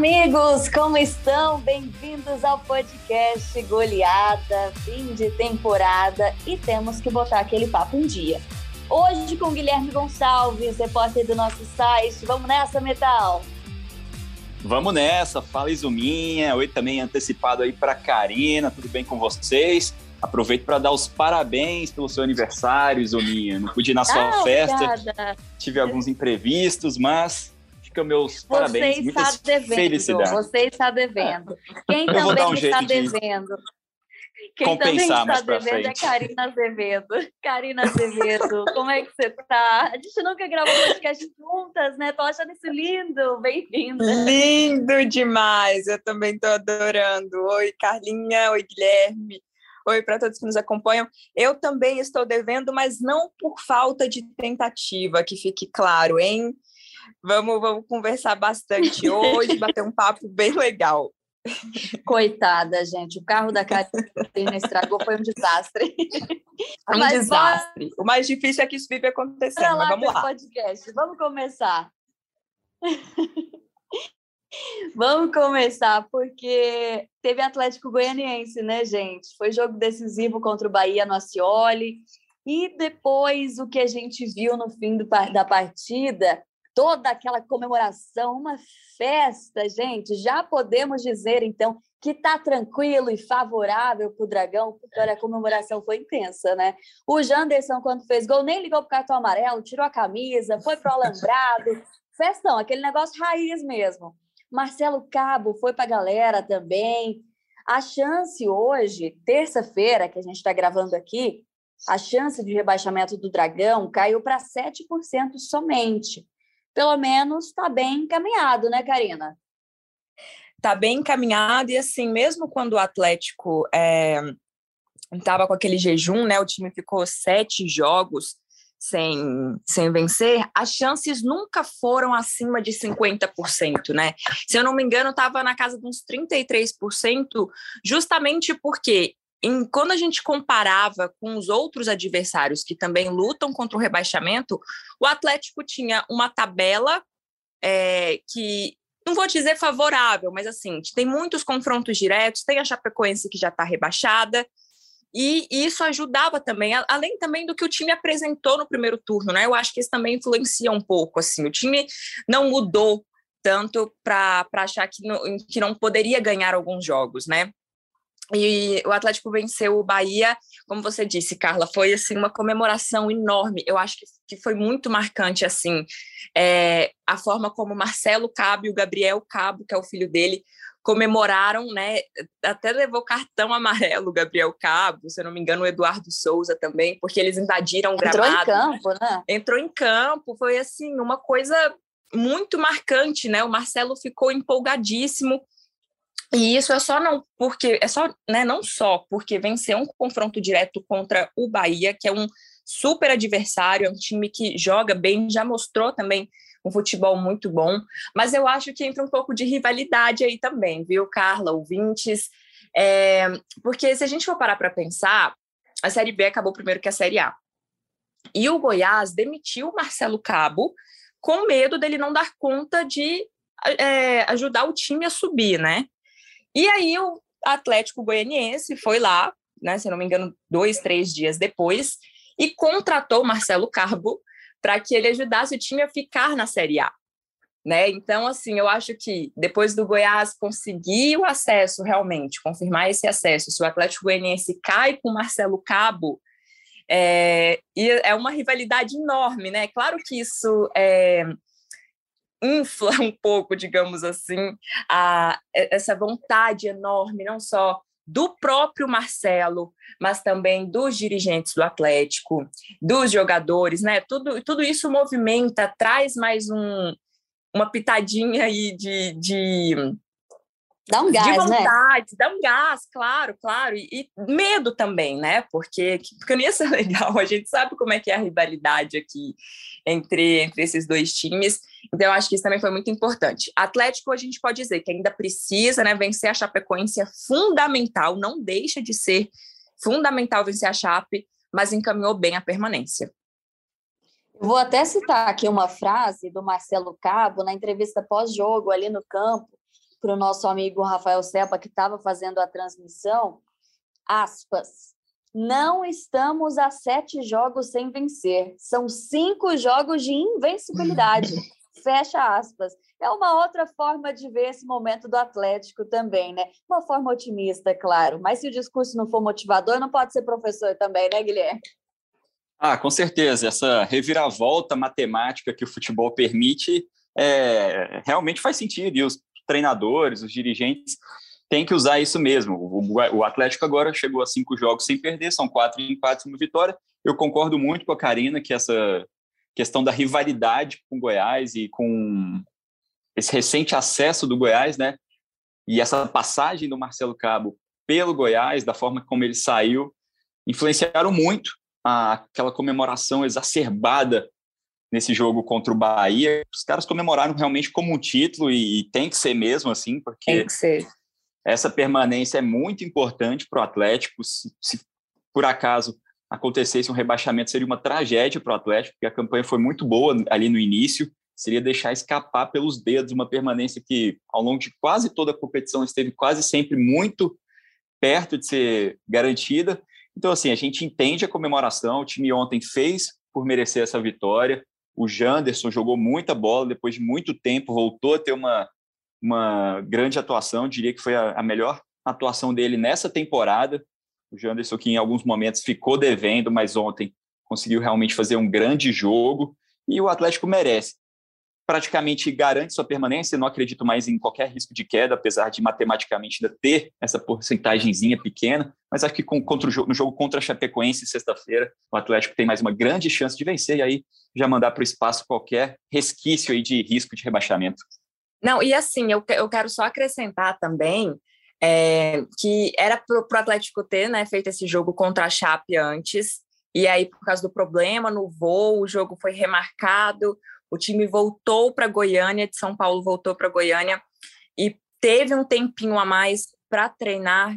Amigos, como estão? Bem-vindos ao podcast Goleada, fim de temporada e temos que botar aquele papo um dia. Hoje com Guilherme Gonçalves, repórter do nosso site. Vamos nessa, Metal? Vamos nessa, fala Izuminha. Oi também antecipado aí para Karina, tudo bem com vocês? Aproveito para dar os parabéns pelo seu aniversário, Izuminha. Não pude ir na sua ah, festa, obrigada. tive alguns imprevistos, mas fica meus Você parabéns, está muitas devendo, felicidades. Você está devendo. Quem também um está devendo? Quem compensar também está devendo é Karina Azevedo. Karina Azevedo, como é que você está? A gente nunca gravou podcast juntas, né? Tô achando isso lindo. Bem-vinda. Lindo demais. Eu também tô adorando. Oi, Carlinha. Oi, Guilherme. Oi para todos que nos acompanham. Eu também estou devendo, mas não por falta de tentativa, que fique claro, hein? Vamos, vamos conversar bastante hoje, bater um papo bem legal. Coitada, gente. O carro da Catarina estragou, foi um desastre. Um mas desastre. Bora... O mais difícil é que isso vive acontecendo, mas vamos lá. Podcast. Vamos começar. Vamos começar, porque teve Atlético Goianiense, né, gente? Foi jogo decisivo contra o Bahia no Acioli. E depois o que a gente viu no fim do, da partida toda aquela comemoração, uma festa, gente. Já podemos dizer, então, que está tranquilo e favorável para o Dragão, porque olha, a comemoração foi intensa, né? O Janderson, quando fez gol, nem ligou para o cartão amarelo, tirou a camisa, foi para o alambrado. Festão, aquele negócio raiz mesmo. Marcelo Cabo foi para a galera também. A chance hoje, terça-feira, que a gente está gravando aqui, a chance de rebaixamento do Dragão caiu para 7% somente pelo menos está bem encaminhado, né, Karina? Está bem encaminhado e assim, mesmo quando o Atlético estava é, com aquele jejum, né, o time ficou sete jogos sem, sem vencer, as chances nunca foram acima de 50%, né? Se eu não me engano, estava na casa de uns 33%, justamente porque em, quando a gente comparava com os outros adversários que também lutam contra o rebaixamento, o Atlético tinha uma tabela é, que não vou dizer favorável, mas assim, tem muitos confrontos diretos, tem a Chapecoense que já está rebaixada, e isso ajudava também, além também do que o time apresentou no primeiro turno, né? Eu acho que isso também influencia um pouco, assim, o time não mudou tanto para achar que não, que não poderia ganhar alguns jogos, né? E o Atlético venceu o Bahia, como você disse, Carla, foi assim uma comemoração enorme. Eu acho que, foi muito marcante assim é, a forma como Marcelo Cabo e o Gabriel Cabo, que é o filho dele, comemoraram, né? Até levou cartão amarelo o Gabriel Cabo, se eu não me engano, o Eduardo Souza também, porque eles invadiram o gramado. Entrou em campo, né? Entrou em campo, foi assim uma coisa muito marcante, né? O Marcelo ficou empolgadíssimo e isso é só não porque é só, né, não só porque venceu um confronto direto contra o Bahia, que é um super adversário, é um time que joga bem, já mostrou também um futebol muito bom, mas eu acho que entra um pouco de rivalidade aí também, viu, Carla, ouvintes? É, porque se a gente for parar para pensar, a Série B acabou primeiro que a Série A. E o Goiás demitiu o Marcelo Cabo com medo dele não dar conta de é, ajudar o time a subir, né? E aí o Atlético Goianiense foi lá, né, se não me engano, dois, três dias depois, e contratou Marcelo Carbo para que ele ajudasse o time a ficar na Série A. Né? Então, assim, eu acho que depois do Goiás conseguir o acesso realmente, confirmar esse acesso, se o Atlético Goianiense cai com Marcelo Cabo, é, é uma rivalidade enorme, né? Claro que isso é, infla um pouco, digamos assim, a, essa vontade enorme, não só do próprio Marcelo, mas também dos dirigentes do Atlético, dos jogadores, né? Tudo, tudo isso movimenta, traz mais um, uma pitadinha aí de, de Dá um gás, de né? vontade, né? dá um gás, claro, claro. E, e, medo também, né? Porque, porque não ia ser legal. A gente sabe como é que é a rivalidade aqui entre, entre esses dois times. Então, eu acho que isso também foi muito importante. Atlético, a gente pode dizer que ainda precisa né, vencer a Chapecoense, é fundamental, não deixa de ser fundamental vencer a Chape, mas encaminhou bem a permanência. Vou até citar aqui uma frase do Marcelo Cabo na entrevista pós-jogo ali no campo, para o nosso amigo Rafael Selpa, que estava fazendo a transmissão, aspas, não estamos a sete jogos sem vencer, são cinco jogos de invencibilidade. Fecha aspas. É uma outra forma de ver esse momento do Atlético também, né? Uma forma otimista, claro. Mas se o discurso não for motivador, não pode ser professor também, né, Guilherme? Ah, com certeza. Essa reviravolta matemática que o futebol permite é, realmente faz sentido. E os treinadores, os dirigentes têm que usar isso mesmo. O, o Atlético agora chegou a cinco jogos sem perder, são quatro empates e uma vitória. Eu concordo muito com a Karina que essa questão da rivalidade com Goiás e com esse recente acesso do Goiás, né? E essa passagem do Marcelo Cabo pelo Goiás, da forma como ele saiu, influenciaram muito aquela comemoração exacerbada nesse jogo contra o Bahia. Os caras comemoraram realmente como um título e, e tem que ser mesmo assim, porque tem que ser. essa permanência é muito importante para o Atlético. Se, se, por acaso acontecesse um rebaixamento, seria uma tragédia para o Atlético, porque a campanha foi muito boa ali no início. Seria deixar escapar pelos dedos uma permanência que, ao longo de quase toda a competição, esteve quase sempre muito perto de ser garantida. Então, assim, a gente entende a comemoração. O time ontem fez por merecer essa vitória. O Janderson jogou muita bola depois de muito tempo, voltou a ter uma, uma grande atuação. diria que foi a, a melhor atuação dele nessa temporada. O Janderson, que em alguns momentos ficou devendo, mas ontem conseguiu realmente fazer um grande jogo. E o Atlético merece praticamente garante sua permanência. Não acredito mais em qualquer risco de queda, apesar de matematicamente ainda ter essa porcentagemzinha pequena. Mas acho que com, contra o jogo, no jogo contra a Chapecoense, sexta-feira, o Atlético tem mais uma grande chance de vencer e aí já mandar para o espaço qualquer resquício aí de risco de rebaixamento. Não, e assim, eu, eu quero só acrescentar também é, que era para o Atlético ter né, feito esse jogo contra a Chape antes, e aí, por causa do problema no voo, o jogo foi remarcado, o time voltou para Goiânia, de São Paulo voltou para Goiânia e teve um tempinho a mais para treinar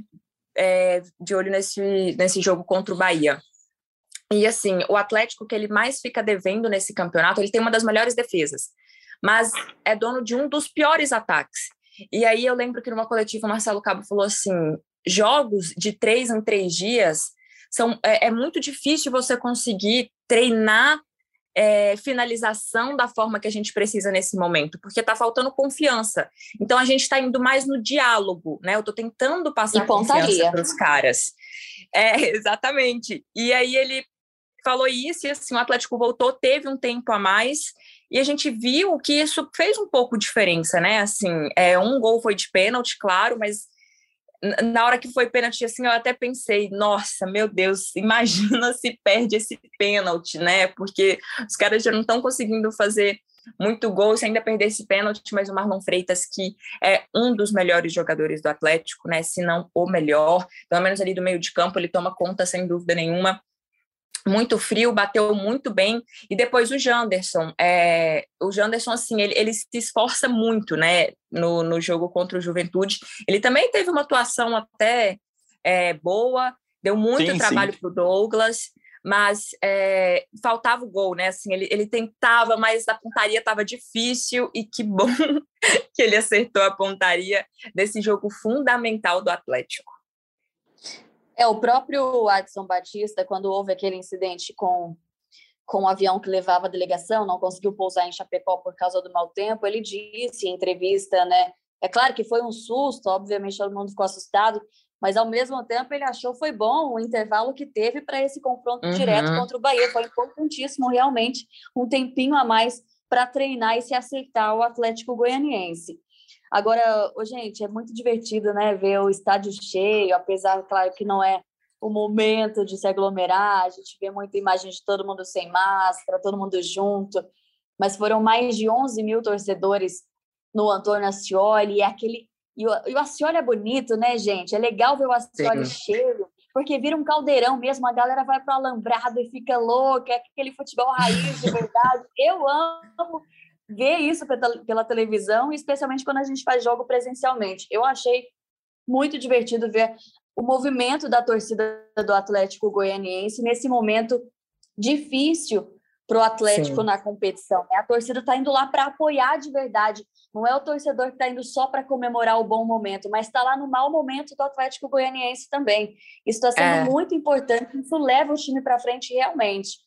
é, de olho nesse, nesse jogo contra o Bahia. E assim, o Atlético que ele mais fica devendo nesse campeonato, ele tem uma das melhores defesas, mas é dono de um dos piores ataques. E aí eu lembro que numa coletiva o Marcelo Cabo falou assim: jogos de três em três dias são é, é muito difícil você conseguir treinar é, finalização da forma que a gente precisa nesse momento, porque está faltando confiança. Então a gente está indo mais no diálogo, né? Eu estou tentando passar confiança para os caras. É, exatamente. E aí ele falou isso, e assim, o Atlético voltou, teve um tempo a mais, e a gente viu que isso fez um pouco diferença, né? Assim, é, um gol foi de pênalti, claro, mas na hora que foi pênalti, assim, eu até pensei, nossa, meu Deus, imagina se perde esse pênalti, né? Porque os caras já não estão conseguindo fazer muito gol se ainda perder esse pênalti, mas o Marlon Freitas, que é um dos melhores jogadores do Atlético, né? Se não o melhor, pelo menos ali do meio de campo, ele toma conta sem dúvida nenhuma muito frio, bateu muito bem. E depois o Janderson. É, o Janderson, assim, ele, ele se esforça muito, né, no, no jogo contra o Juventude. Ele também teve uma atuação até é, boa, deu muito sim, trabalho para o Douglas, mas é, faltava o gol, né? Assim, ele, ele tentava, mas a pontaria estava difícil e que bom que ele acertou a pontaria desse jogo fundamental do Atlético. É, o próprio Adson Batista, quando houve aquele incidente com, com o avião que levava a delegação, não conseguiu pousar em Chapecó por causa do mau tempo, ele disse em entrevista, né? É claro que foi um susto, obviamente todo mundo ficou assustado, mas ao mesmo tempo ele achou foi bom o intervalo que teve para esse confronto uhum. direto contra o Bahia. Foi importantíssimo, realmente, um tempinho a mais para treinar e se aceitar o Atlético Goianiense. Agora, oh, gente, é muito divertido, né, ver o estádio cheio, apesar, claro, que não é o momento de se aglomerar, a gente vê muita imagem de todo mundo sem máscara, todo mundo junto, mas foram mais de 11 mil torcedores no Antônio Ascioli, e aquele... E o, e o Ascioli é bonito, né, gente? É legal ver o Ascioli Sim. cheio, porque vira um caldeirão mesmo, a galera vai para o alambrado e fica louca, é aquele futebol raiz de verdade. Eu amo ver isso pela televisão, especialmente quando a gente faz jogo presencialmente. Eu achei muito divertido ver o movimento da torcida do Atlético Goianiense nesse momento difícil para o Atlético Sim. na competição. Né? A torcida está indo lá para apoiar de verdade. Não é o torcedor que está indo só para comemorar o bom momento, mas está lá no mau momento do Atlético Goianiense também. Isso está sendo é. muito importante, isso leva o time para frente realmente.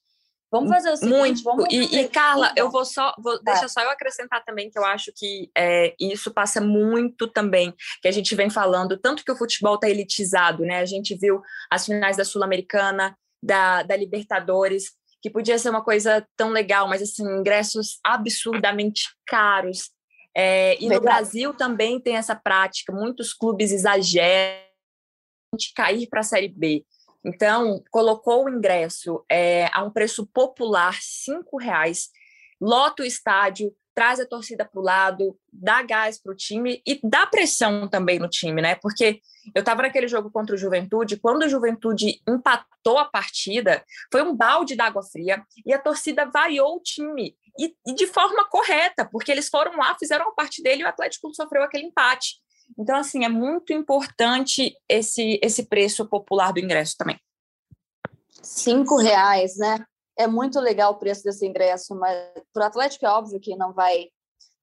Vamos fazer o seguinte, Muito. e, e, Carla, eu vou só, vou, tá. deixa só eu acrescentar também que eu acho que é, isso passa muito também, que a gente vem falando, tanto que o futebol está elitizado, né? A gente viu as finais da Sul-Americana, da, da Libertadores, que podia ser uma coisa tão legal, mas assim, ingressos absurdamente caros. É, e no Brasil também tem essa prática, muitos clubes exageram de cair para a Série B. Então, colocou o ingresso é, a um preço popular, R$ reais, lota o estádio, traz a torcida para o lado, dá gás para o time e dá pressão também no time, né? Porque eu estava naquele jogo contra o Juventude, quando o Juventude empatou a partida, foi um balde d'água fria e a torcida vaiou o time. E, e, de forma correta, porque eles foram lá, fizeram a parte dele e o Atlético sofreu aquele empate. Então, assim, é muito importante esse, esse preço popular do ingresso também. Cinco reais, né? É muito legal o preço desse ingresso, mas para o Atlético é óbvio que não vai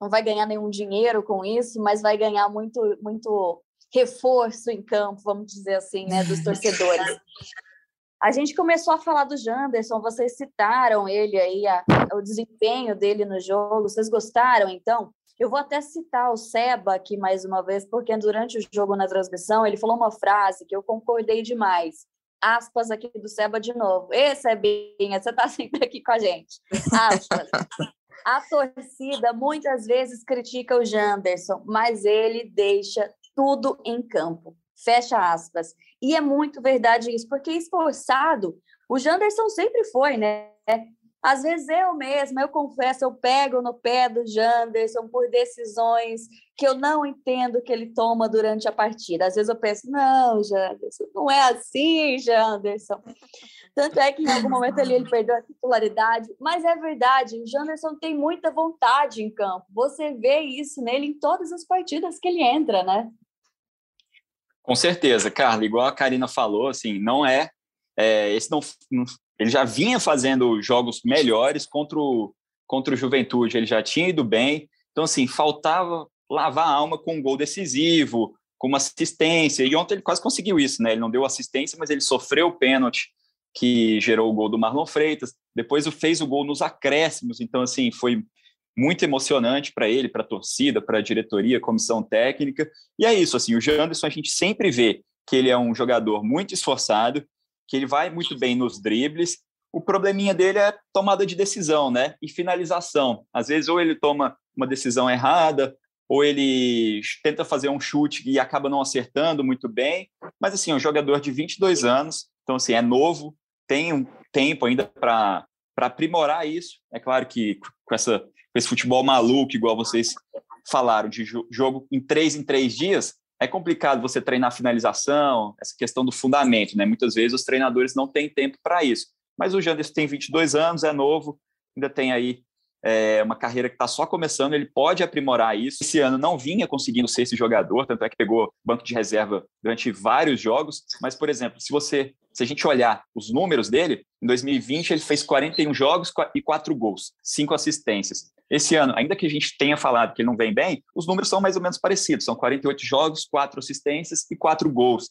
não vai ganhar nenhum dinheiro com isso, mas vai ganhar muito muito reforço em campo, vamos dizer assim, né, dos torcedores. A gente começou a falar do Janderson, vocês citaram ele aí, a, o desempenho dele no jogo, vocês gostaram, então? Eu vou até citar o Seba aqui mais uma vez, porque durante o jogo na transmissão ele falou uma frase que eu concordei demais. Aspas aqui do Seba de novo. Ê, Sebinha, você está sempre aqui com a gente. Aspas. A torcida muitas vezes critica o Janderson, mas ele deixa tudo em campo. Fecha aspas. E é muito verdade isso, porque esforçado, o Janderson sempre foi, né? Às vezes eu mesma, eu confesso, eu pego no pé do Janderson por decisões que eu não entendo que ele toma durante a partida. Às vezes eu penso, não, Janderson, não é assim, Janderson. Tanto é que em algum momento ali ele perdeu a titularidade, mas é verdade, o Janderson tem muita vontade em campo. Você vê isso nele em todas as partidas que ele entra, né? Com certeza, Carla, igual a Karina falou, assim, não é, é esse não, ele já vinha fazendo jogos melhores contra o, contra o Juventude, ele já tinha ido bem. Então, assim, faltava lavar a alma com um gol decisivo, com uma assistência. E ontem ele quase conseguiu isso, né? Ele não deu assistência, mas ele sofreu o pênalti que gerou o gol do Marlon Freitas. Depois fez o gol nos acréscimos. Então, assim, foi muito emocionante para ele, para a torcida, para a diretoria, comissão técnica. E é isso, assim, o Janderson a gente sempre vê que ele é um jogador muito esforçado, que ele vai muito bem nos dribles. O probleminha dele é tomada de decisão, né? E finalização. Às vezes, ou ele toma uma decisão errada, ou ele tenta fazer um chute e acaba não acertando muito bem. Mas, assim, é um jogador de 22 anos, então, assim, é novo, tem um tempo ainda para aprimorar isso. É claro que com, essa, com esse futebol maluco, igual vocês falaram, de jogo em três em três dias, é complicado você treinar finalização, essa questão do fundamento, né? Muitas vezes os treinadores não têm tempo para isso. Mas o Janderson tem 22 anos, é novo, ainda tem aí é, uma carreira que está só começando, ele pode aprimorar isso. Esse ano não vinha conseguindo ser esse jogador, tanto é que pegou banco de reserva durante vários jogos. Mas, por exemplo, se você, se a gente olhar os números dele, em 2020 ele fez 41 jogos e 4 gols, 5 assistências. Esse ano, ainda que a gente tenha falado que ele não vem bem, os números são mais ou menos parecidos. São 48 jogos, 4 assistências e 4 gols.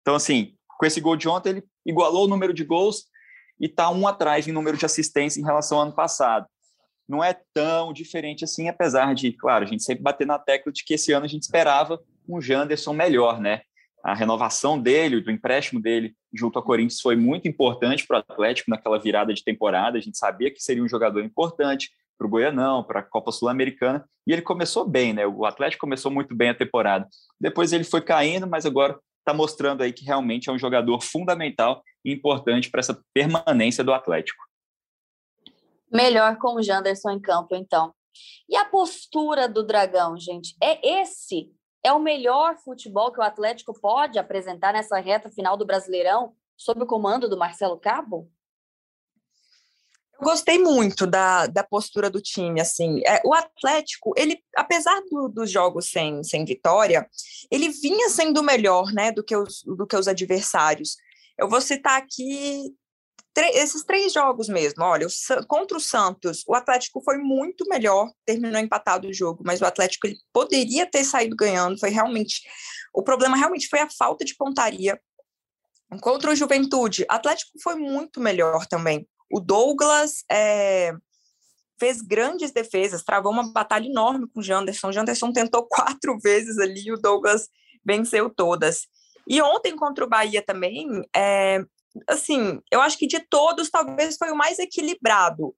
Então, assim, com esse gol de ontem, ele igualou o número de gols e está um atrás em número de assistência em relação ao ano passado. Não é tão diferente assim, apesar de, claro, a gente sempre bater na tecla de que esse ano a gente esperava um Janderson melhor, né? A renovação dele, do empréstimo dele junto ao Corinthians foi muito importante para o Atlético naquela virada de temporada. A gente sabia que seria um jogador importante, para o Goianão, para a Copa Sul-Americana, e ele começou bem, né? O Atlético começou muito bem a temporada. Depois ele foi caindo, mas agora está mostrando aí que realmente é um jogador fundamental e importante para essa permanência do Atlético. Melhor com o Janderson em campo, então. E a postura do Dragão, gente? É esse? É o melhor futebol que o Atlético pode apresentar nessa reta final do Brasileirão, sob o comando do Marcelo Cabo? gostei muito da, da postura do time, assim, é, o Atlético, ele, apesar do, dos jogos sem, sem vitória, ele vinha sendo melhor, né, do que, os, do que os adversários. Eu vou citar aqui esses três jogos mesmo, olha, o, contra o Santos, o Atlético foi muito melhor, terminou empatado o jogo, mas o Atlético ele poderia ter saído ganhando, foi realmente, o problema realmente foi a falta de pontaria. Contra o Juventude, o Atlético foi muito melhor também. O Douglas é, fez grandes defesas, travou uma batalha enorme com o Janderson. O Janderson tentou quatro vezes ali, o Douglas venceu todas. E ontem contra o Bahia também, é, assim, eu acho que de todos, talvez foi o mais equilibrado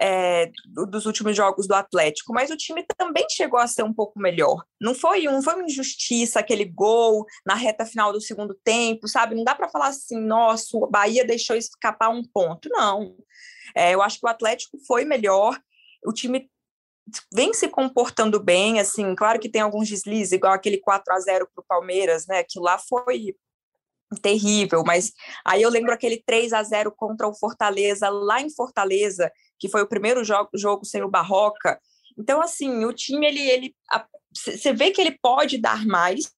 é, dos últimos jogos do Atlético, mas o time também chegou a ser um pouco melhor. Não foi um, foi uma injustiça aquele gol na reta final do segundo tempo, sabe? Não dá para falar assim, nossa, o Bahia deixou escapar um ponto. Não. É, eu acho que o Atlético foi melhor. O time vem se comportando bem, assim, claro que tem alguns deslizes, igual aquele 4 a 0 para o Palmeiras, né? Que lá foi terrível, mas aí eu lembro aquele 3 a 0 contra o Fortaleza lá em Fortaleza, que foi o primeiro jogo, jogo sem o Barroca. Então assim, o time ele ele você vê que ele pode dar mais,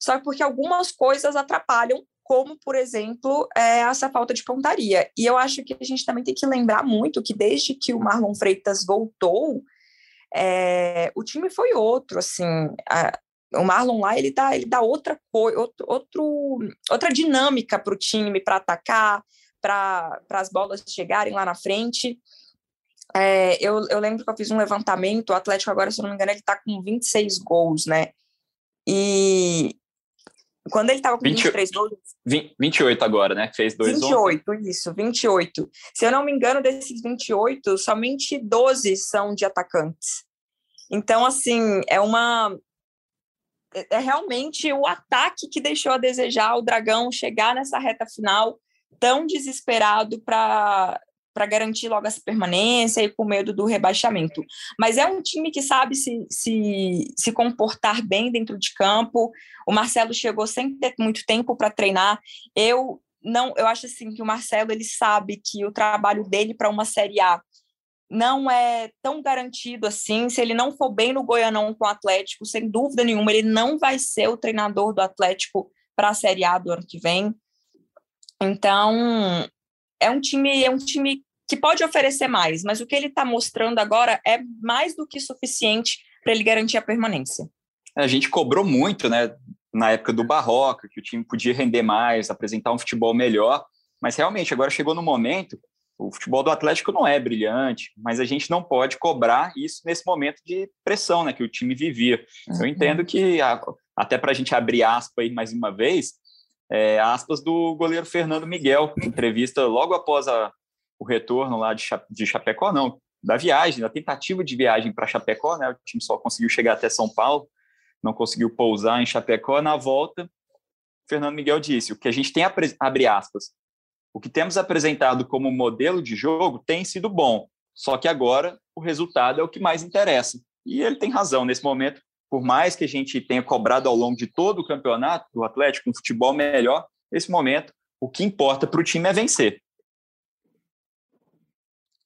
só porque algumas coisas atrapalham, como por exemplo, é, essa falta de pontaria. E eu acho que a gente também tem que lembrar muito que desde que o Marlon Freitas voltou, é, o time foi outro, assim, o Marlon lá ele dá, ele dá outra coisa, outro, outro, outra dinâmica para o time para atacar, para as bolas chegarem lá na frente. É, eu, eu lembro que eu fiz um levantamento, o Atlético agora, se eu não me engano, ele está com 26 gols, né? E quando ele estava com 20, 23 gols... 20, 28 agora, né? Fez dois 28, ontem. isso, 28. Se eu não me engano, desses 28, somente 12 são de atacantes. Então, assim, é uma, é, é realmente o ataque que deixou a desejar o Dragão chegar nessa reta final tão desesperado para para garantir logo essa permanência e com medo do rebaixamento. Mas é um time que sabe se, se, se comportar bem dentro de campo. O Marcelo chegou sem ter muito tempo para treinar. Eu não, eu acho assim que o Marcelo ele sabe que o trabalho dele para uma Série A não é tão garantido assim. Se ele não for bem no Goianão com o Atlético, sem dúvida nenhuma, ele não vai ser o treinador do Atlético para a Série A do ano que vem. Então, é um time, é um time que pode oferecer mais, mas o que ele está mostrando agora é mais do que suficiente para ele garantir a permanência. A gente cobrou muito, né, na época do Barroca, que o time podia render mais, apresentar um futebol melhor, mas realmente agora chegou no momento o futebol do Atlético não é brilhante, mas a gente não pode cobrar isso nesse momento de pressão né, que o time vivia. Eu uhum. entendo que, até para a gente abrir aspas aí mais uma vez, é, aspas do goleiro Fernando Miguel, entrevista logo após a, o retorno lá de, de Chapecó, não, da viagem, da tentativa de viagem para Chapecó, né? O time só conseguiu chegar até São Paulo, não conseguiu pousar em Chapecó. Na volta, Fernando Miguel disse: o que a gente tem, abre aspas, o que temos apresentado como modelo de jogo tem sido bom, só que agora o resultado é o que mais interessa. E ele tem razão nesse momento. Por mais que a gente tenha cobrado ao longo de todo o campeonato do Atlético um futebol melhor, nesse momento o que importa para o time é vencer.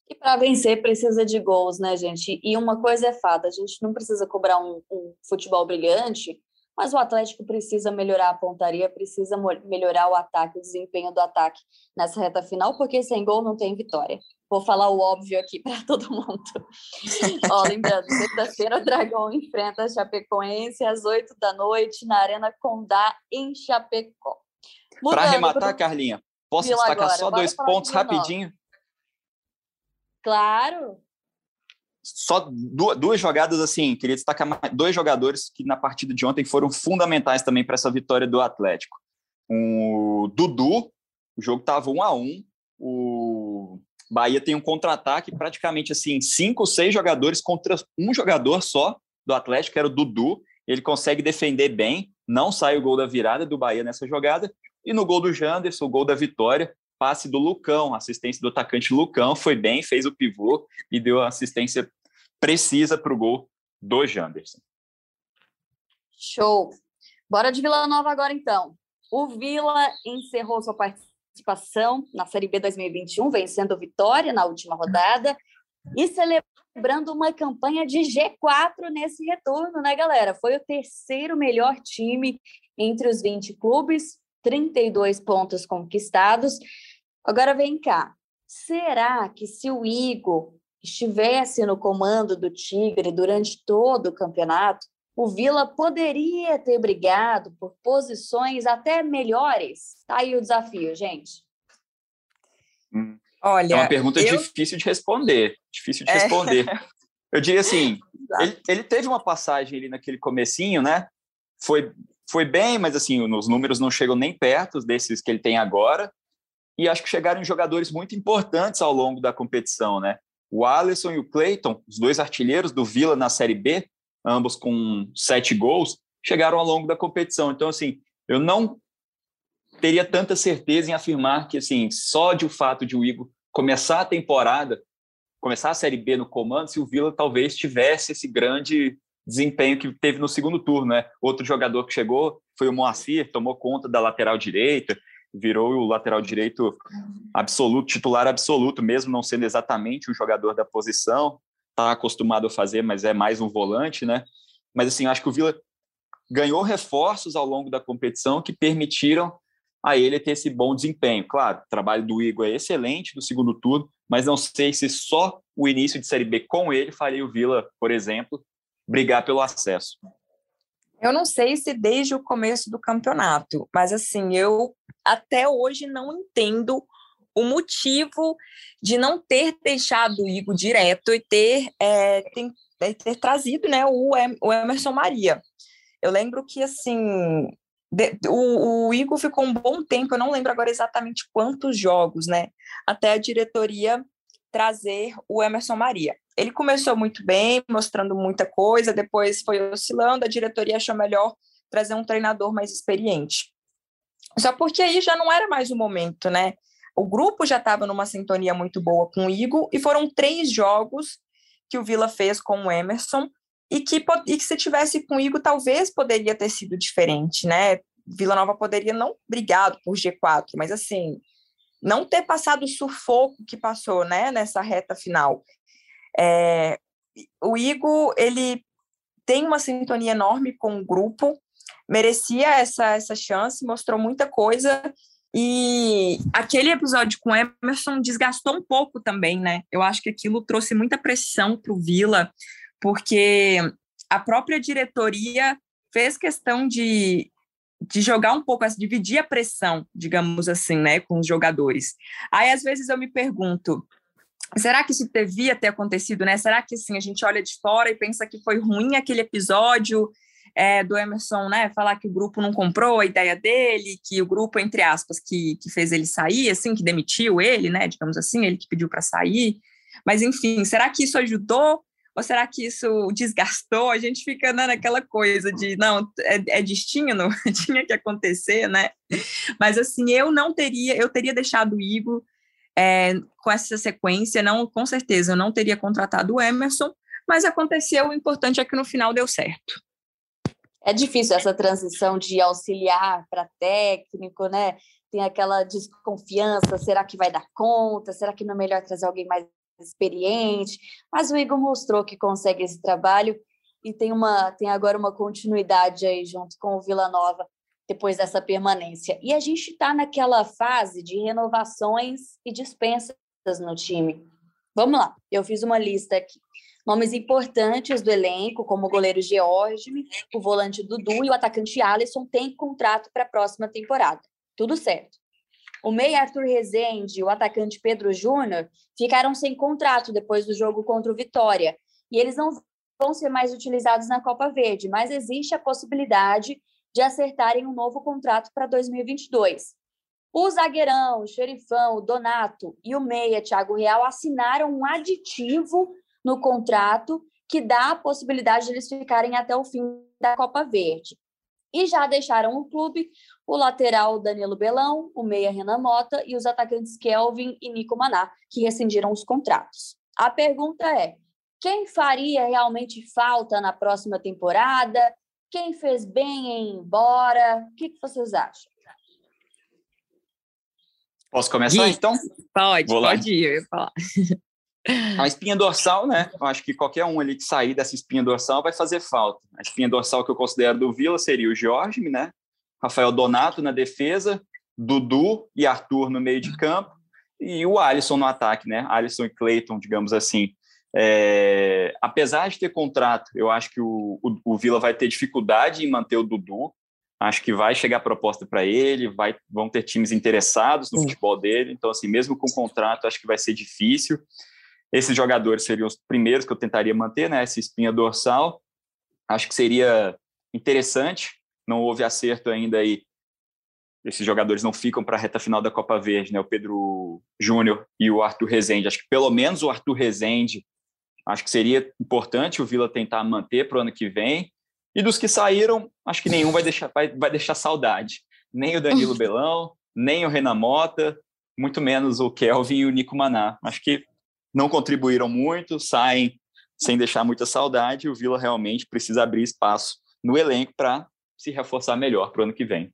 E para vencer precisa de gols, né, gente? E uma coisa é fato, a gente não precisa cobrar um, um futebol brilhante, mas o Atlético precisa melhorar a pontaria, precisa melhorar o ataque, o desempenho do ataque nessa reta final, porque sem gol não tem vitória. Vou falar o óbvio aqui para todo mundo. Ó, lembrando, sexta-feira o Dragão enfrenta a Chapecoense às 8 da noite na Arena Condá, em Chapecó. Para arrematar, pro... Carlinha, posso Vila destacar agora. só Bora dois pontos rapidinho? Claro só duas, jogadas assim, queria destacar dois jogadores que na partida de ontem foram fundamentais também para essa vitória do Atlético. O Dudu, o jogo estava um a um, o Bahia tem um contra-ataque, praticamente assim, cinco, seis jogadores contra um jogador só do Atlético, que era o Dudu, ele consegue defender bem, não sai o gol da virada do Bahia nessa jogada, e no gol do Janderson, o gol da vitória, passe do Lucão, assistência do atacante Lucão, foi bem, fez o pivô e deu a assistência precisa para o gol do Janderson. Show. Bora de Vila Nova agora, então. O Vila encerrou sua participação na Série B 2021, vencendo Vitória na última rodada e celebrando uma campanha de G4 nesse retorno, né, galera? Foi o terceiro melhor time entre os 20 clubes, 32 pontos conquistados. Agora vem cá. Será que se o Igor estivesse no comando do Tigre durante todo o campeonato, o Vila poderia ter brigado por posições até melhores? Tá aí o desafio, gente. Hum. Olha, é uma pergunta eu... difícil de responder. Difícil de é. responder. Eu diria assim, ele, ele, teve uma passagem ali naquele comecinho, né? Foi, foi bem, mas assim, os números não chegam nem perto desses que ele tem agora. E acho que chegaram jogadores muito importantes ao longo da competição, né? O Alisson e o Clayton, os dois artilheiros do Vila na Série B, ambos com sete gols, chegaram ao longo da competição. Então, assim, eu não teria tanta certeza em afirmar que, assim, só de o fato de o Igor começar a temporada, começar a Série B no comando, se o Vila talvez tivesse esse grande desempenho que teve no segundo turno, né? Outro jogador que chegou foi o Moacir, tomou conta da lateral direita, virou o lateral direito absoluto, titular absoluto, mesmo não sendo exatamente um jogador da posição, está acostumado a fazer, mas é mais um volante, né? Mas assim, acho que o Vila ganhou reforços ao longo da competição que permitiram a ele ter esse bom desempenho. Claro, o trabalho do Igor é excelente no segundo turno, mas não sei se só o início de Série B com ele faria o Vila, por exemplo, brigar pelo acesso. Eu não sei se desde o começo do campeonato, mas assim, eu até hoje não entendo o motivo de não ter deixado o Igor direto e ter, é, ter, é, ter trazido né, o, o Emerson Maria. Eu lembro que, assim, de, o, o, Igor ficou um bom tempo, eu não lembro agora exatamente quantos jogos, né? Até a diretoria trazer o Emerson Maria. Ele começou muito bem, mostrando muita coisa, depois foi oscilando, a diretoria achou melhor trazer um treinador mais experiente. Só porque aí já não era mais o momento, né? O grupo já estava numa sintonia muito boa com o Igor e foram três jogos que o Vila fez com o Emerson e que, e que se tivesse com o Igor talvez poderia ter sido diferente, né? Vila Nova poderia não brigado por G4, mas assim, não ter passado o sufoco que passou, né, nessa reta final. É, o Igor, ele tem uma sintonia enorme com o grupo, merecia essa, essa chance, mostrou muita coisa e aquele episódio com Emerson desgastou um pouco também, né? Eu acho que aquilo trouxe muita pressão para o Vila, porque a própria diretoria fez questão de, de jogar um pouco, dividir a pressão, digamos assim, né, com os jogadores. Aí, às vezes, eu me pergunto, será que isso devia ter acontecido, né? Será que, assim, a gente olha de fora e pensa que foi ruim aquele episódio é, do Emerson, né, falar que o grupo não comprou a ideia dele, que o grupo, entre aspas, que, que fez ele sair, assim, que demitiu ele, né, digamos assim, ele que pediu para sair. Mas, enfim, será que isso ajudou? Ou será que isso desgastou? A gente fica né, naquela coisa de, não, é, é destino, tinha que acontecer, né? Mas, assim, eu não teria, eu teria deixado o Igor é, com essa sequência, não, com certeza, eu não teria contratado o Emerson, mas aconteceu, o importante é que no final deu certo. É difícil essa transição de auxiliar para técnico, né? Tem aquela desconfiança, será que vai dar conta? Será que não é melhor trazer alguém mais experiente? Mas o Igor mostrou que consegue esse trabalho e tem uma tem agora uma continuidade aí junto com o Vila Nova depois dessa permanência. E a gente está naquela fase de renovações e dispensas no time. Vamos lá, eu fiz uma lista aqui. Nomes importantes do elenco, como o goleiro George, o volante Dudu e o atacante Alisson, têm contrato para a próxima temporada. Tudo certo. O meia Arthur Rezende e o atacante Pedro Júnior ficaram sem contrato depois do jogo contra o Vitória. E eles não vão ser mais utilizados na Copa Verde, mas existe a possibilidade de acertarem um novo contrato para 2022. O zagueirão, o xerifão, o Donato e o meia Thiago Real assinaram um aditivo no contrato que dá a possibilidade de eles ficarem até o fim da Copa Verde. E já deixaram o clube o lateral Danilo Belão, o meia Renan Mota e os atacantes Kelvin e Nico Maná, que rescindiram os contratos. A pergunta é: quem faria realmente falta na próxima temporada? Quem fez bem em ir embora? O que, que vocês acham? Posso começar, então? Pode, Vou pode lá. ir, eu ia falar. A espinha dorsal, né? Eu acho que qualquer um ali que sair dessa espinha dorsal vai fazer falta. A espinha dorsal que eu considero do Vila seria o Jorge, né? Rafael Donato na defesa, Dudu e Arthur no meio de campo. e o Alisson no ataque, né? Alisson e Clayton, digamos assim. É, apesar de ter contrato, eu acho que o, o, o, Vila vai ter dificuldade em manter o Dudu. Acho que vai chegar proposta para ele, vai, vão ter times interessados no Sim. futebol dele. Então, assim, mesmo com contrato, acho que vai ser difícil. Esses jogadores seriam os primeiros que eu tentaria manter, né? Essa espinha dorsal. Acho que seria interessante. Não houve acerto ainda aí esses jogadores não ficam para a reta final da Copa Verde, né? O Pedro Júnior e o Arthur Rezende. Acho que pelo menos o Arthur Rezende, acho que seria importante o Vila tentar manter para o ano que vem. E dos que saíram, acho que nenhum vai deixar, vai, vai deixar saudade. Nem o Danilo Belão, nem o Renan Mota, muito menos o Kelvin e o Nico Maná. Acho que não contribuíram muito, saem sem deixar muita saudade. E o Vila realmente precisa abrir espaço no elenco para se reforçar melhor para o ano que vem.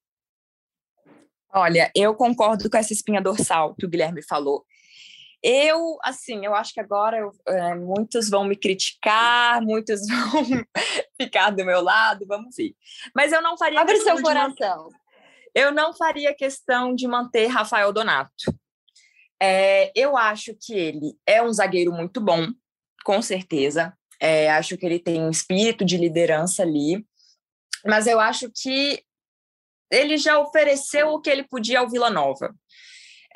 Olha, eu concordo com essa espinha dorsal que o Guilherme falou. Eu, assim, eu acho que agora eu, é, muitos vão me criticar, muitos vão ficar do meu lado, vamos ver. Mas eu não faria. Abre seu coração. eu não faria questão de manter Rafael Donato. É, eu acho que ele é um zagueiro muito bom, com certeza. É, acho que ele tem um espírito de liderança ali. Mas eu acho que ele já ofereceu o que ele podia ao Vila Nova.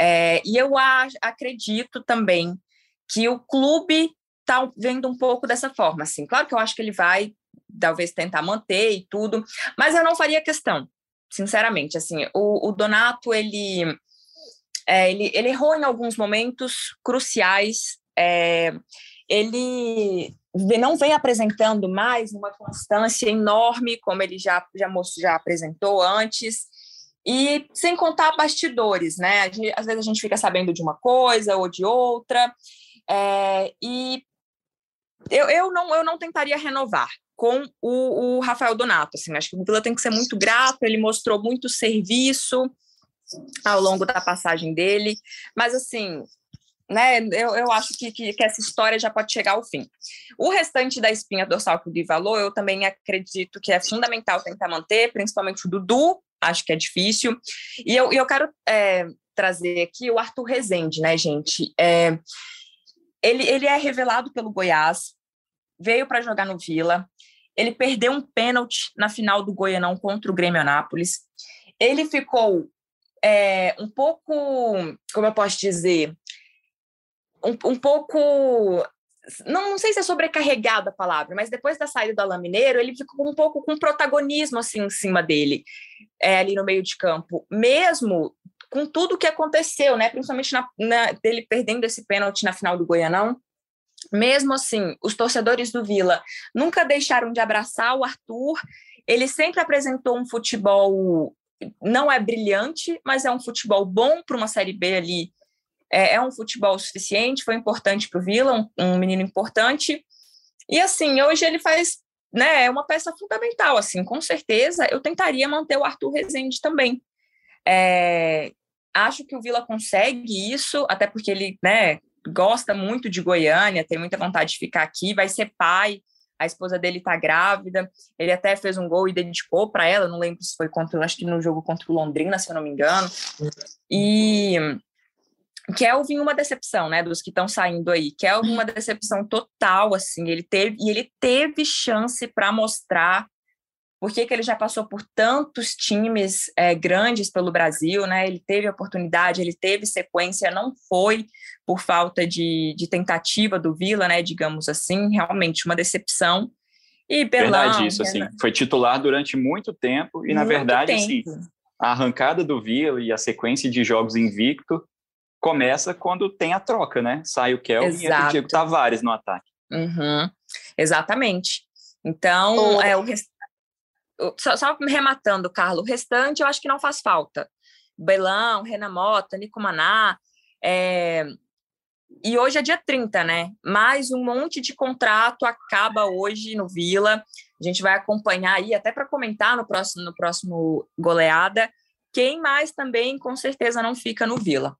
É, e eu acredito também que o clube está vendo um pouco dessa forma. Assim. Claro que eu acho que ele vai, talvez, tentar manter e tudo, mas eu não faria questão, sinceramente. Assim, o, o Donato, ele, é, ele, ele errou em alguns momentos cruciais. É, ele não vem apresentando mais uma constância enorme, como ele já, já, já apresentou antes, e sem contar bastidores, né? Às vezes a gente fica sabendo de uma coisa ou de outra, é, e eu, eu, não, eu não tentaria renovar com o, o Rafael Donato, assim, acho que o Vila tem que ser muito grato, ele mostrou muito serviço ao longo da passagem dele, mas assim, né, eu, eu acho que, que, que, essa história já pode chegar ao fim. O restante da espinha dorsal que o Gui eu também acredito que é fundamental tentar manter, principalmente o Dudu, acho que é difícil. E eu, eu quero é, trazer aqui o Arthur Rezende, né, gente? É, ele, ele é revelado pelo Goiás, veio para jogar no Vila, ele perdeu um pênalti na final do Goianão contra o Grêmio Anápolis. Ele ficou é, um pouco, como eu posso dizer, um, um pouco não, não, sei se é sobrecarregada a palavra, mas depois da saída do Alain Mineiro, ele ficou um pouco com protagonismo assim em cima dele, é, ali no meio de campo, mesmo com tudo o que aconteceu, né? Principalmente na, na, dele perdendo esse pênalti na final do Goianão. Mesmo assim, os torcedores do Vila nunca deixaram de abraçar o Arthur. Ele sempre apresentou um futebol não é brilhante, mas é um futebol bom para uma série B ali é, é um futebol suficiente, foi importante para o Vila, um, um, menino importante. E assim, hoje ele faz, né, é uma peça fundamental, assim, com certeza eu tentaria manter o Arthur Rezende também. É, acho que o Vila consegue isso, até porque ele, né, gosta muito de Goiânia, tem muita vontade de ficar aqui, vai ser pai, a esposa dele está grávida, ele até fez um gol e dedicou para ela, não lembro se foi contra, acho que no jogo contra o Londrina, se eu não me engano. E Kelvin uma decepção, né, dos que estão saindo aí. Kelvin uma decepção total, assim, ele teve e ele teve chance para mostrar porque que ele já passou por tantos times é, grandes pelo Brasil, né? Ele teve oportunidade, ele teve sequência, não foi por falta de, de tentativa do Vila, né? Digamos assim, realmente uma decepção. E Berlão, verdade isso, assim, foi titular durante muito tempo e muito na verdade, assim, tempo. assim, a arrancada do Vila e a sequência de jogos invicto começa quando tem a troca, né? Sai o Kelvin e entra o Diego Tavares no ataque. Uhum. Exatamente. Então, é, o rest... só, só rematando, Carlos, o restante eu acho que não faz falta. Belão, Renan Mota, Nico Maná, é... e hoje é dia 30, né? Mais um monte de contrato acaba hoje no Vila. A gente vai acompanhar aí, até para comentar no próximo, no próximo goleada. Quem mais também, com certeza, não fica no Vila.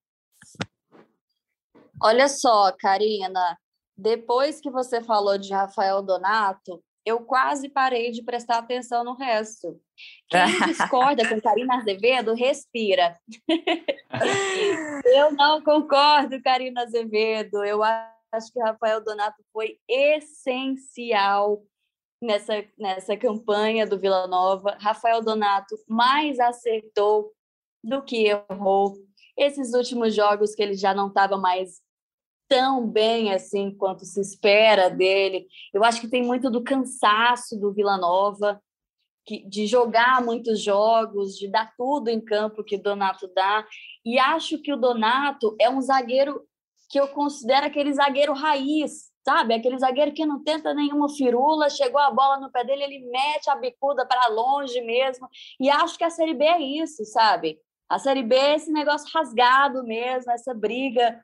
Olha só, Karina, depois que você falou de Rafael Donato, eu quase parei de prestar atenção no resto. Quem discorda com Karina Azevedo, respira. eu não concordo, Karina Azevedo. Eu acho que Rafael Donato foi essencial nessa, nessa campanha do Vila Nova. Rafael Donato mais acertou do que errou. Esses últimos jogos que ele já não estava mais tão bem assim quanto se espera dele. Eu acho que tem muito do cansaço do Vila Nova, de jogar muitos jogos, de dar tudo em campo que o Donato dá. E acho que o Donato é um zagueiro que eu considero aquele zagueiro raiz, sabe? Aquele zagueiro que não tenta nenhuma firula, chegou a bola no pé dele, ele mete a bicuda para longe mesmo. E acho que a Série B é isso, sabe? A Série B é esse negócio rasgado mesmo, essa briga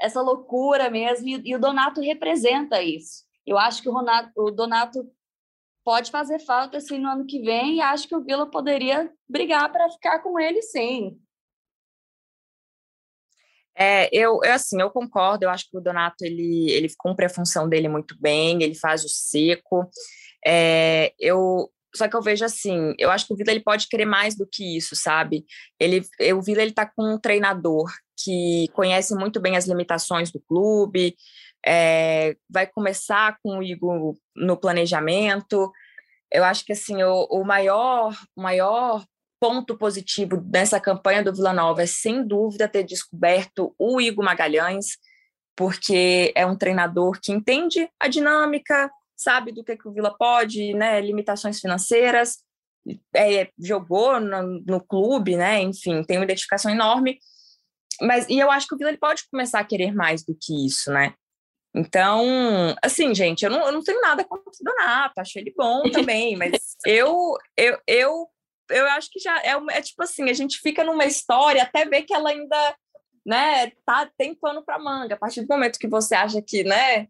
essa loucura mesmo, e, e, o Donato representa isso. Eu acho que o, o Donato pode fazer falta assim no ano que vem, e acho que o Vila poderia brigar para ficar com ele sim. É, eu, eu, assim, eu concordo, eu acho que o Donato, ele, ele cumpre a função dele muito bem, ele faz o seco, é, eu, só que eu vejo assim, eu acho que o Vila ele pode querer mais do que isso, sabe? Ele, o Vila ele tá com um treinador que conhece muito bem as limitações do clube, é, vai começar com o Igor no planejamento. Eu acho que assim o, o maior, maior ponto positivo dessa campanha do Vila Nova é sem dúvida ter descoberto o Igor Magalhães, porque é um treinador que entende a dinâmica, sabe do que, que o Vila pode, né, limitações financeiras, é, jogou no, no, clube, né, enfim, tem uma identificação enorme, mas e eu acho que o Vila ele pode começar a querer mais do que isso, né? Então, assim, gente, eu não, eu não tenho nada contra o Donato, acho ele bom também, mas eu, eu, eu, eu acho que já é, é tipo assim, a gente fica numa história até ver que ela ainda, né, tá, tem pano para manga. A partir do momento que você acha que, né,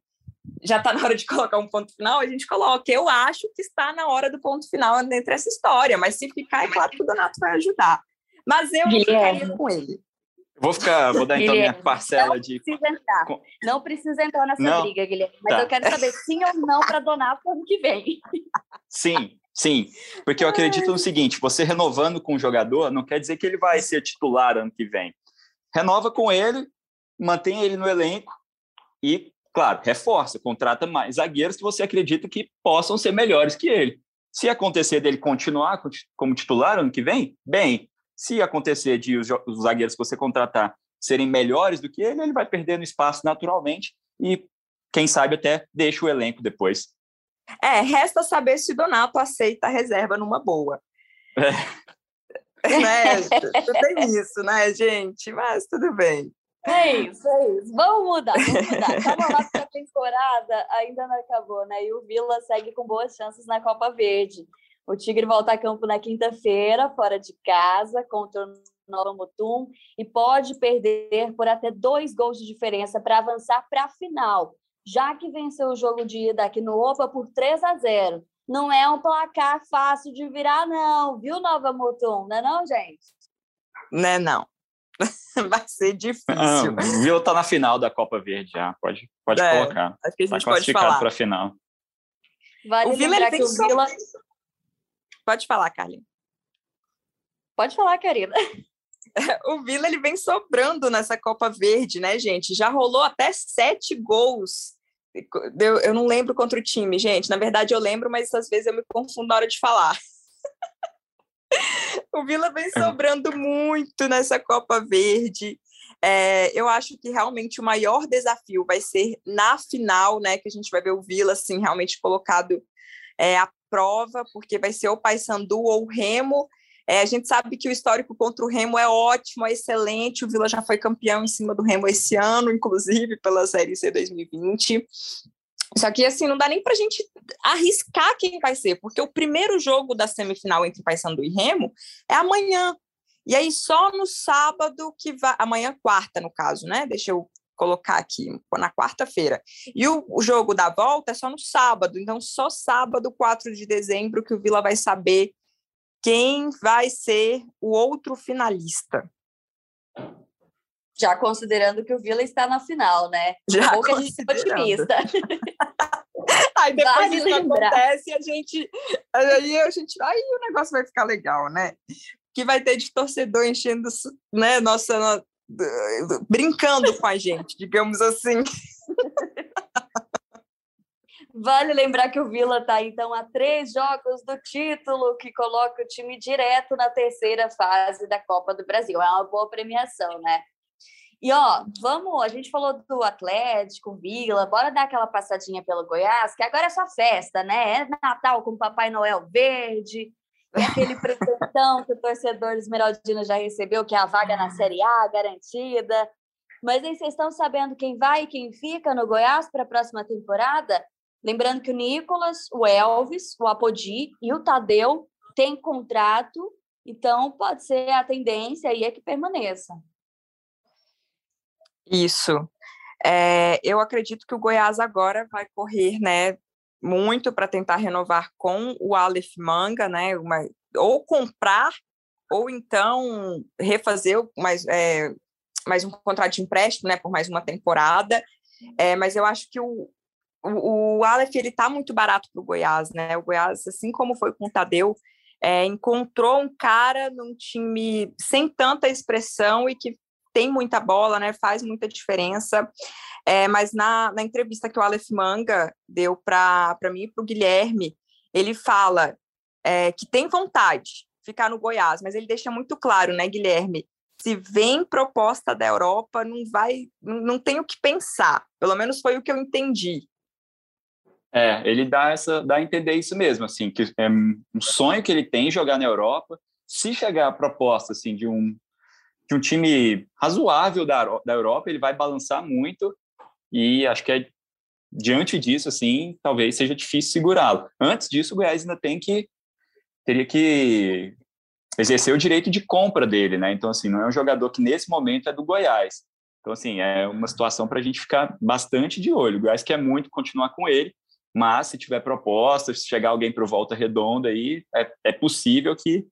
já está na hora de colocar um ponto final, a gente coloca. Eu acho que está na hora do ponto final dentro dessa história, mas se ficar, é claro que o Donato vai ajudar. Mas eu não ficaria com ele. Vou ficar, vou dar então Guilherme, minha parcela não de. Precisa entrar. Não precisa entrar nessa não. briga, Guilherme. Mas tá. eu quero saber sim ou não para donar para o ano que vem. Sim, sim. Porque eu acredito no seguinte: você renovando com o jogador não quer dizer que ele vai ser titular ano que vem. Renova com ele, mantém ele no elenco e, claro, reforça, contrata mais zagueiros que você acredita que possam ser melhores que ele. Se acontecer dele continuar como titular ano que vem, bem. Se acontecer de os, os zagueiros que você contratar serem melhores do que ele, ele vai perdendo espaço naturalmente e, quem sabe, até deixa o elenco depois. É, resta saber se Donato aceita a reserva numa boa. É. né? Tem isso, né, gente? Mas tudo bem. É isso, é isso. Vamos mudar, vamos mudar. Calma lá, porque a temporada ainda não acabou, né? E o Vila segue com boas chances na Copa Verde. O Tigre volta a campo na quinta-feira, fora de casa, contra o Nova Mutum, e pode perder por até dois gols de diferença para avançar para a final, já que venceu o jogo de ida aqui no Opa por 3 a 0. Não é um placar fácil de virar, não, viu, Nova Mutum? Não é não, gente? Não é não. Vai ser difícil. Ah, o Vila tá na final da Copa Verde já, pode, pode é, colocar. Acho que a gente tá pode falar. para a final. Vale o Vila, ele que o Vila... Pode falar, Carlinhos. Pode falar, Karina. o Vila ele vem sobrando nessa Copa Verde, né, gente? Já rolou até sete gols. Eu, eu não lembro contra o time, gente. Na verdade, eu lembro, mas às vezes eu me confundo na hora de falar. o Vila vem é. sobrando muito nessa Copa Verde. É, eu acho que realmente o maior desafio vai ser na final, né? Que a gente vai ver o Vila assim, realmente colocado é, a prova, porque vai ser o Paysandu ou o Remo. É, a gente sabe que o histórico contra o Remo é ótimo, é excelente. O Vila já foi campeão em cima do Remo esse ano, inclusive pela Série C 2020. Só que assim, não dá nem para a gente arriscar quem vai ser, porque o primeiro jogo da semifinal entre Paysandu e Remo é amanhã. E aí só no sábado que vai, amanhã quarta no caso, né? Deixa eu colocar aqui, na quarta-feira. E o, o, jogo da volta é só no sábado, então só sábado, 4 de dezembro, que o Vila vai saber quem vai ser o outro finalista. Já considerando que o Vila está na final, né? Já Ou que a gente otimista. aí depois vale isso lembrar. acontece a gente, aí a gente, aí o negócio vai ficar legal, né? Que vai ter de torcedor enchendo, né, nossa, brincando com a gente, digamos assim. Vale lembrar que o Vila está, então, a três jogos do título, que coloca o time direto na terceira fase da Copa do Brasil. É uma boa premiação, né? E, ó, vamos, a gente falou do Atlético, Vila, bora dar aquela passadinha pelo Goiás, que agora é só festa, né? É Natal com Papai Noel verde, é aquele presentão que o torcedor esmeraldino já recebeu, que é a vaga na Série A garantida. Mas aí vocês estão sabendo quem vai e quem fica no Goiás para a próxima temporada? Lembrando que o Nicolas, o Elvis, o Apodi e o Tadeu têm contrato, então pode ser a tendência aí é que permaneça. Isso. É, eu acredito que o Goiás agora vai correr, né, muito para tentar renovar com o Aleph Manga, né, uma, ou comprar ou então refazer mais, é, mais um contrato de empréstimo, né, por mais uma temporada. É, mas eu acho que o, o, Aleph ele está muito barato para o Goiás, né? O Goiás, assim como foi com o Tadeu, é, encontrou um cara num time sem tanta expressão e que tem muita bola, né? Faz muita diferença. É, mas na, na entrevista que o Aleph Manga deu para mim e para o Guilherme, ele fala é, que tem vontade de ficar no Goiás, mas ele deixa muito claro, né, Guilherme? Se vem proposta da Europa, não vai, não, não tem o que pensar. Pelo menos foi o que eu entendi. É, ele dá essa, dá a entender isso mesmo, assim, que é um sonho que ele tem jogar na Europa. Se chegar a proposta, assim, de um de um time razoável da, da Europa, ele vai balançar muito e acho que é diante disso, assim, talvez seja difícil segurá-lo. Antes disso, o Goiás ainda tem que teria que exercer o direito de compra dele, né? Então, assim, não é um jogador que nesse momento é do Goiás. Então, assim, é uma situação para a gente ficar bastante de olho. O Goiás quer muito continuar com ele, mas se tiver proposta, se chegar alguém para o Volta Redonda aí, é, é possível que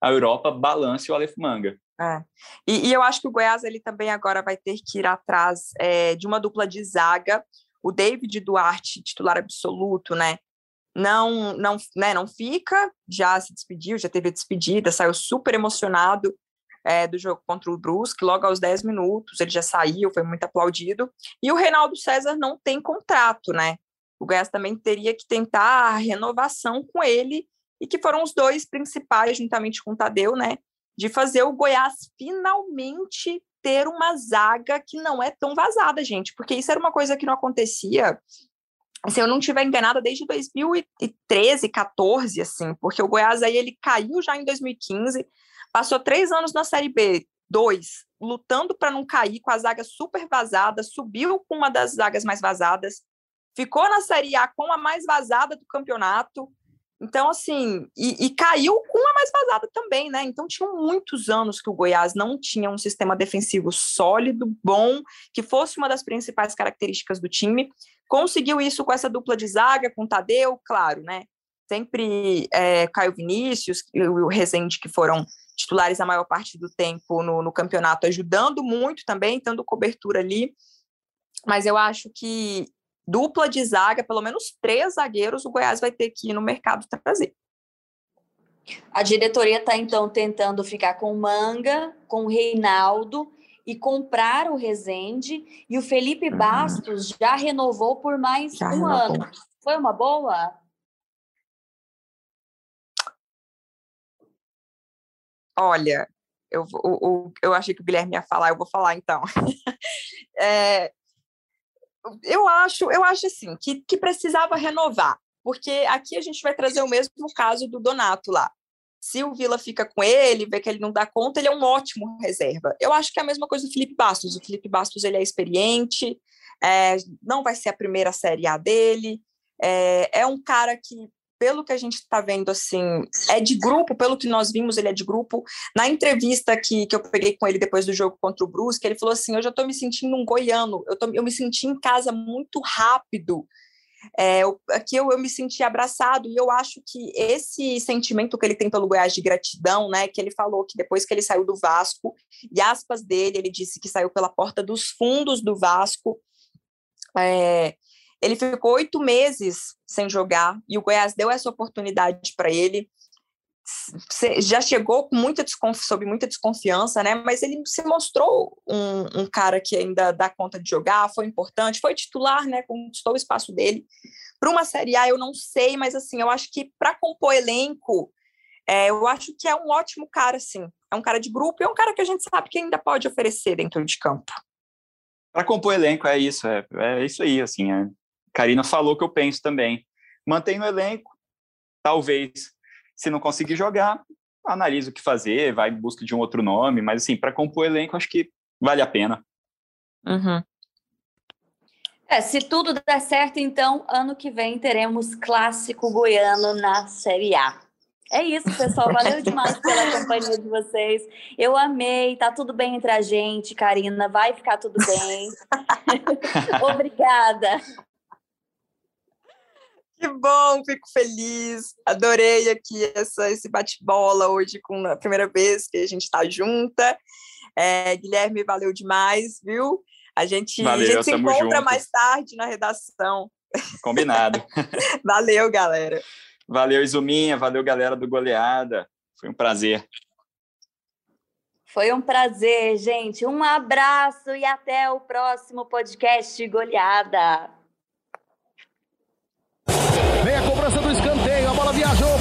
a Europa balance o Aleph Manga. É. E, e, eu acho que o Goiás ele também agora vai ter que ir atrás é, de uma dupla de zaga. O David Duarte, titular absoluto, né? Não, não, né, não fica, já se despediu, já teve a despedida, saiu super emocionado é, do jogo contra o Brusque, logo aos 10 minutos, ele já saiu, foi muito aplaudido. E o Reinaldo César não tem contrato, né? O Goiás também teria que tentar a renovação com ele, e que foram os dois principais, juntamente com o Tadeu, né? De fazer o Goiás finalmente ter uma zaga que não é tão vazada, gente, porque isso era uma coisa que não acontecia se eu não estiver enganada, desde 2013, 14, assim, porque o Goiás aí ele caiu já em 2015, passou três anos na Série B, dois, lutando para não cair, com a zaga super vazada, subiu com uma das zagas mais vazadas, ficou na Série A com a mais vazada do campeonato. Então, assim, e, e, caiu com a mais vazada também, né? Então, tinham muitos anos que o Goiás não tinha um sistema defensivo sólido, bom, que fosse uma das principais características do time. Conseguiu isso com essa dupla de zaga, com o Tadeu, claro, né? Sempre é, Caio Vinícius e o Rezende, que foram titulares a maior parte do tempo no, no campeonato, ajudando muito também, dando cobertura ali. Mas eu acho que dupla de zaga, pelo menos três zagueiros, o Goiás vai ter que ir no mercado trazer. A diretoria está, então, tentando ficar com o Manga, com o Reinaldo e comprar o Rezende. E o Felipe uhum. Bastos já renovou por mais já um renovou. ano. Foi uma boa? Olha, eu, eu, eu achei que o Guilherme ia falar, eu vou falar então. é, eu acho, eu acho assim, que, que precisava renovar, porque aqui a gente vai trazer o mesmo caso do Donato lá. Se o Vila fica com ele, vê que ele não dá conta, ele é um ótimo reserva. Eu acho que é a mesma coisa do Felipe Bastos. O Felipe Bastos ele é experiente, é, não vai ser a primeira Série A dele, é, é um cara que pelo que a gente está vendo, assim, é de grupo, pelo que nós vimos, ele é de grupo. Na entrevista que, que eu peguei com ele depois do jogo contra o Brusque, ele falou assim: Eu já estou me sentindo um goiano, eu, tô, eu me senti em casa muito rápido. É, eu, aqui eu, eu me senti abraçado e eu acho que esse sentimento que ele tem pelo Goiás de gratidão, né, que ele falou que depois que ele saiu do Vasco, e aspas dele, ele disse que saiu pela porta dos fundos do Vasco, é, Ele ficou oito meses sem jogar e o Goiás deu essa oportunidade para ele. Já chegou com muita sob muita desconfiança, né? Mas ele se mostrou um, um, cara que ainda dá conta de jogar, foi importante, foi titular, né? Conquistou o espaço dele. Para uma Série A, eu não sei, mas assim, eu acho que para compor elenco, é, eu acho que é um ótimo cara, sim. É um cara de grupo e é um cara que a gente sabe que ainda pode oferecer dentro de campo. Para compor elenco, é isso, é, é isso aí, assim. A Karina falou que eu penso também. Mantém no elenco, talvez, se não conseguir jogar, analisa o que fazer, vai em busca de um outro nome, mas assim, para compor elenco, acho que vale a pena. Uhum. É, se tudo der certo, então, ano que vem teremos clássico goiano na Série A. É isso, pessoal. Valeu demais pela companhia de vocês. Eu amei. Tá tudo bem entre a gente, Karina. Vai ficar tudo bem. Obrigada. Que bom, fico feliz. Adorei aqui essa, esse bate-bola hoje com a primeira vez que a gente está junta. É, Guilherme, valeu demais, viu? A gente, valeu, a gente se encontra junto. mais tarde na redação. Combinado. valeu, galera. Valeu, Izuminha. Valeu, galera do Goleada. Foi um prazer. Foi um prazer, gente. Um abraço e até o próximo podcast Goleada. Vem a cobrança do escanteio, a bola viajou,